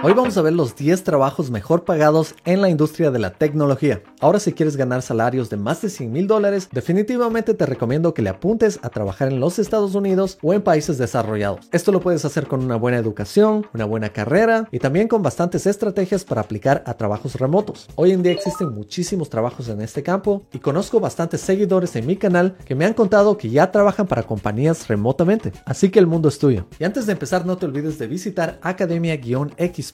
Hoy vamos a ver los 10 trabajos mejor pagados en la industria de la tecnología. Ahora si quieres ganar salarios de más de 100 mil dólares, definitivamente te recomiendo que le apuntes a trabajar en los Estados Unidos o en países desarrollados. Esto lo puedes hacer con una buena educación, una buena carrera y también con bastantes estrategias para aplicar a trabajos remotos. Hoy en día existen muchísimos trabajos en este campo y conozco bastantes seguidores en mi canal que me han contado que ya trabajan para compañías remotamente. Así que el mundo es tuyo. Y antes de empezar no te olvides de visitar academia-x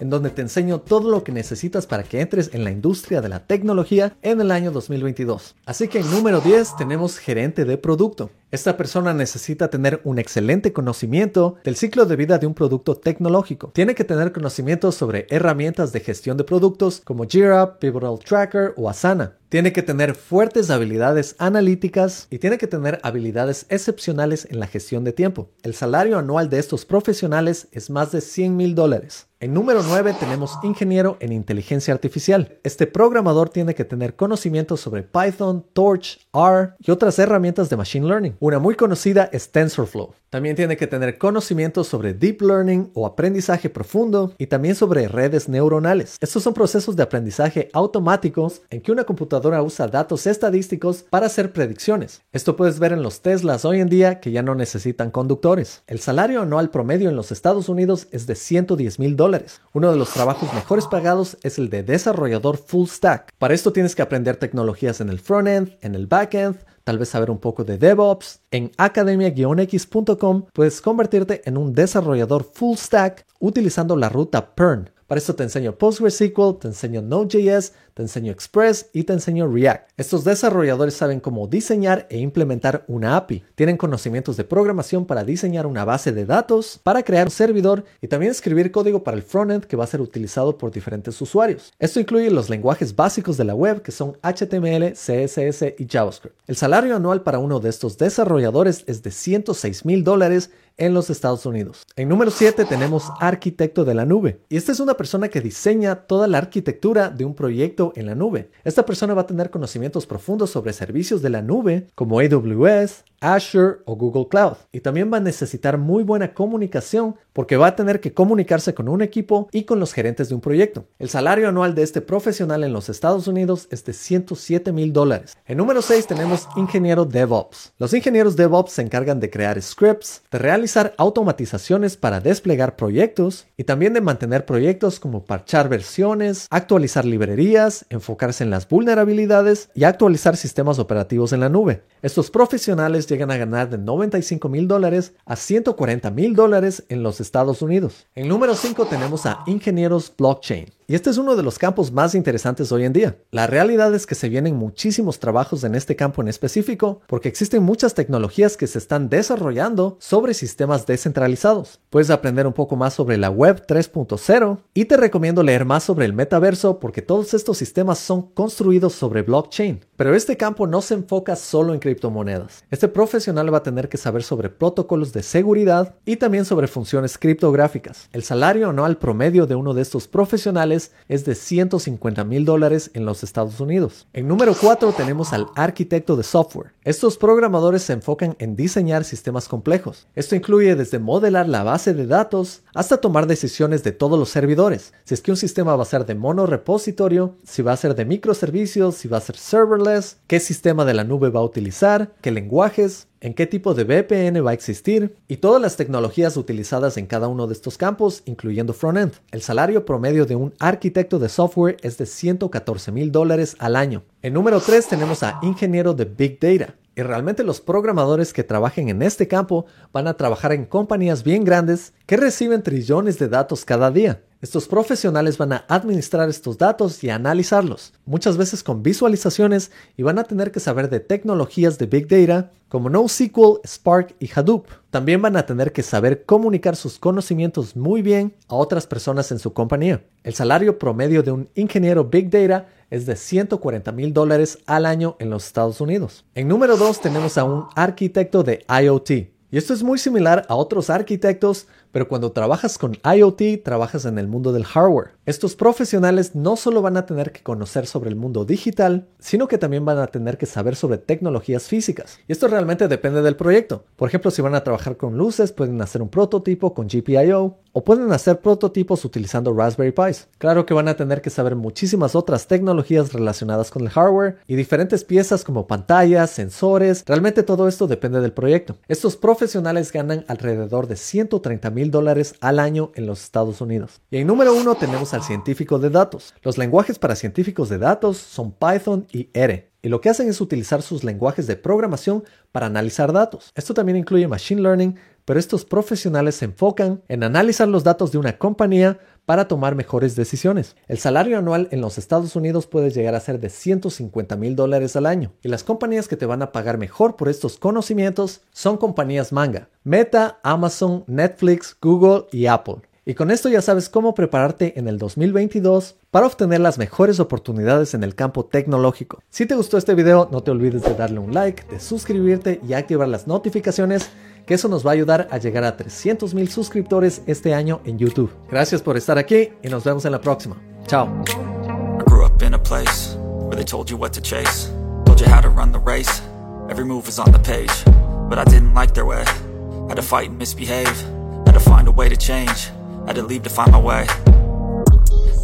en donde te enseño todo lo que necesitas para que entres en la industria de la tecnología en el año 2022. Así que en número 10 tenemos gerente de producto. Esta persona necesita tener un excelente conocimiento del ciclo de vida de un producto tecnológico. Tiene que tener conocimientos sobre herramientas de gestión de productos como Jira, Pivotal Tracker o Asana. Tiene que tener fuertes habilidades analíticas y tiene que tener habilidades excepcionales en la gestión de tiempo. El salario anual de estos profesionales es más de 100 mil dólares. En número 9 tenemos ingeniero en inteligencia artificial. Este programador tiene que tener conocimientos sobre Python, Torch, R y otras herramientas de Machine Learning. Una muy conocida es TensorFlow. También tiene que tener conocimientos sobre Deep Learning o aprendizaje profundo y también sobre redes neuronales. Estos son procesos de aprendizaje automáticos en que una computadora usa datos estadísticos para hacer predicciones. Esto puedes ver en los Teslas hoy en día que ya no necesitan conductores. El salario anual promedio en los Estados Unidos es de 110 mil dólares. Uno de los trabajos mejores pagados es el de desarrollador full stack. Para esto tienes que aprender tecnologías en el frontend, en el backend, tal vez saber un poco de DevOps. En academia-x.com puedes convertirte en un desarrollador full stack utilizando la ruta PERN. Para esto te enseño PostgreSQL, te enseño Node.js, te enseño Express y te enseño React. Estos desarrolladores saben cómo diseñar e implementar una API. Tienen conocimientos de programación para diseñar una base de datos, para crear un servidor y también escribir código para el frontend que va a ser utilizado por diferentes usuarios. Esto incluye los lenguajes básicos de la web que son HTML, CSS y JavaScript. El salario anual para uno de estos desarrolladores es de 106 mil dólares en los Estados Unidos. En número 7 tenemos arquitecto de la nube. Y esta es una persona que diseña toda la arquitectura de un proyecto en la nube. Esta persona va a tener conocimientos profundos sobre servicios de la nube como AWS, Azure o Google Cloud. Y también va a necesitar muy buena comunicación porque va a tener que comunicarse con un equipo y con los gerentes de un proyecto. El salario anual de este profesional en los Estados Unidos es de 107 mil dólares. En número 6 tenemos ingeniero DevOps. Los ingenieros DevOps se encargan de crear scripts, de realizar automatizaciones para desplegar proyectos y también de mantener proyectos como parchar versiones, actualizar librerías, enfocarse en las vulnerabilidades y actualizar sistemas operativos en la nube. Estos profesionales llegan a ganar de 95 mil dólares a 140 mil dólares en los Estados Unidos. En número 5 tenemos a ingenieros blockchain. Y este es uno de los campos más interesantes hoy en día. La realidad es que se vienen muchísimos trabajos en este campo en específico porque existen muchas tecnologías que se están desarrollando sobre sistemas descentralizados. Puedes aprender un poco más sobre la web 3.0 y te recomiendo leer más sobre el metaverso porque todos estos sistemas son construidos sobre blockchain. Pero este campo no se enfoca solo en criptomonedas. Este profesional va a tener que saber sobre protocolos de seguridad y también sobre funciones criptográficas. El salario anual promedio de uno de estos profesionales es de 150 mil dólares en los Estados Unidos. En número 4 tenemos al arquitecto de software. Estos programadores se enfocan en diseñar sistemas complejos. Esto incluye desde modelar la base de datos hasta tomar decisiones de todos los servidores. Si es que un sistema va a ser de monorepositorio, si va a ser de microservicios, si va a ser serverless, qué sistema de la nube va a utilizar, qué lenguajes, en qué tipo de VPN va a existir y todas las tecnologías utilizadas en cada uno de estos campos, incluyendo frontend. El salario promedio de un arquitecto de software es de 114 mil dólares al año. En número 3 tenemos a ingeniero de Big Data. Y realmente los programadores que trabajen en este campo van a trabajar en compañías bien grandes que reciben trillones de datos cada día. Estos profesionales van a administrar estos datos y analizarlos, muchas veces con visualizaciones y van a tener que saber de tecnologías de Big Data como NoSQL, Spark y Hadoop. También van a tener que saber comunicar sus conocimientos muy bien a otras personas en su compañía. El salario promedio de un ingeniero Big Data es de 140 mil dólares al año en los Estados Unidos. En número 2 tenemos a un arquitecto de IoT. Y esto es muy similar a otros arquitectos Pero cuando trabajas con IoT, trabajas en el mundo del hardware. Estos profesionales no solo van a tener que conocer sobre el mundo digital, sino que también van a tener que saber sobre tecnologías físicas. Y esto realmente depende del proyecto. Por ejemplo, si van a trabajar con luces, pueden hacer un prototipo con GPIO o pueden hacer prototipos utilizando Raspberry Pis. Claro que van a tener que saber muchísimas otras tecnologías relacionadas con el hardware y diferentes piezas como pantallas, sensores. Realmente todo esto depende del proyecto. Estos profesionales ganan alrededor de 130 mil dólares al año en los Estados Unidos. Y en número uno tenemos al científico de datos. Los lenguajes para científicos de datos son Python y R. Y lo que hacen es utilizar sus lenguajes de programación para analizar datos. Esto también incluye Machine Learning, pero estos profesionales se enfocan en analizar los datos de una compañía para tomar mejores decisiones. El salario anual en los Estados Unidos puede llegar a ser de 150 mil dólares al año. Y las compañías que te van a pagar mejor por estos conocimientos son compañías manga. Meta, Amazon, Netflix, Google y Apple. Y con esto ya sabes cómo prepararte en el 2022 para obtener las mejores oportunidades en el campo tecnológico. Si te gustó este video, no te olvides de darle un like, de suscribirte y activar las notificaciones, que eso nos va a ayudar a llegar a 300 mil suscriptores este año en YouTube. Gracias por estar aquí y nos vemos en la próxima. Chao.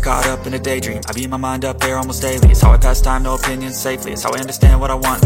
Caught up in a daydream I my mind up almost daily. It's how I pass time, no safely. It's how I understand what I want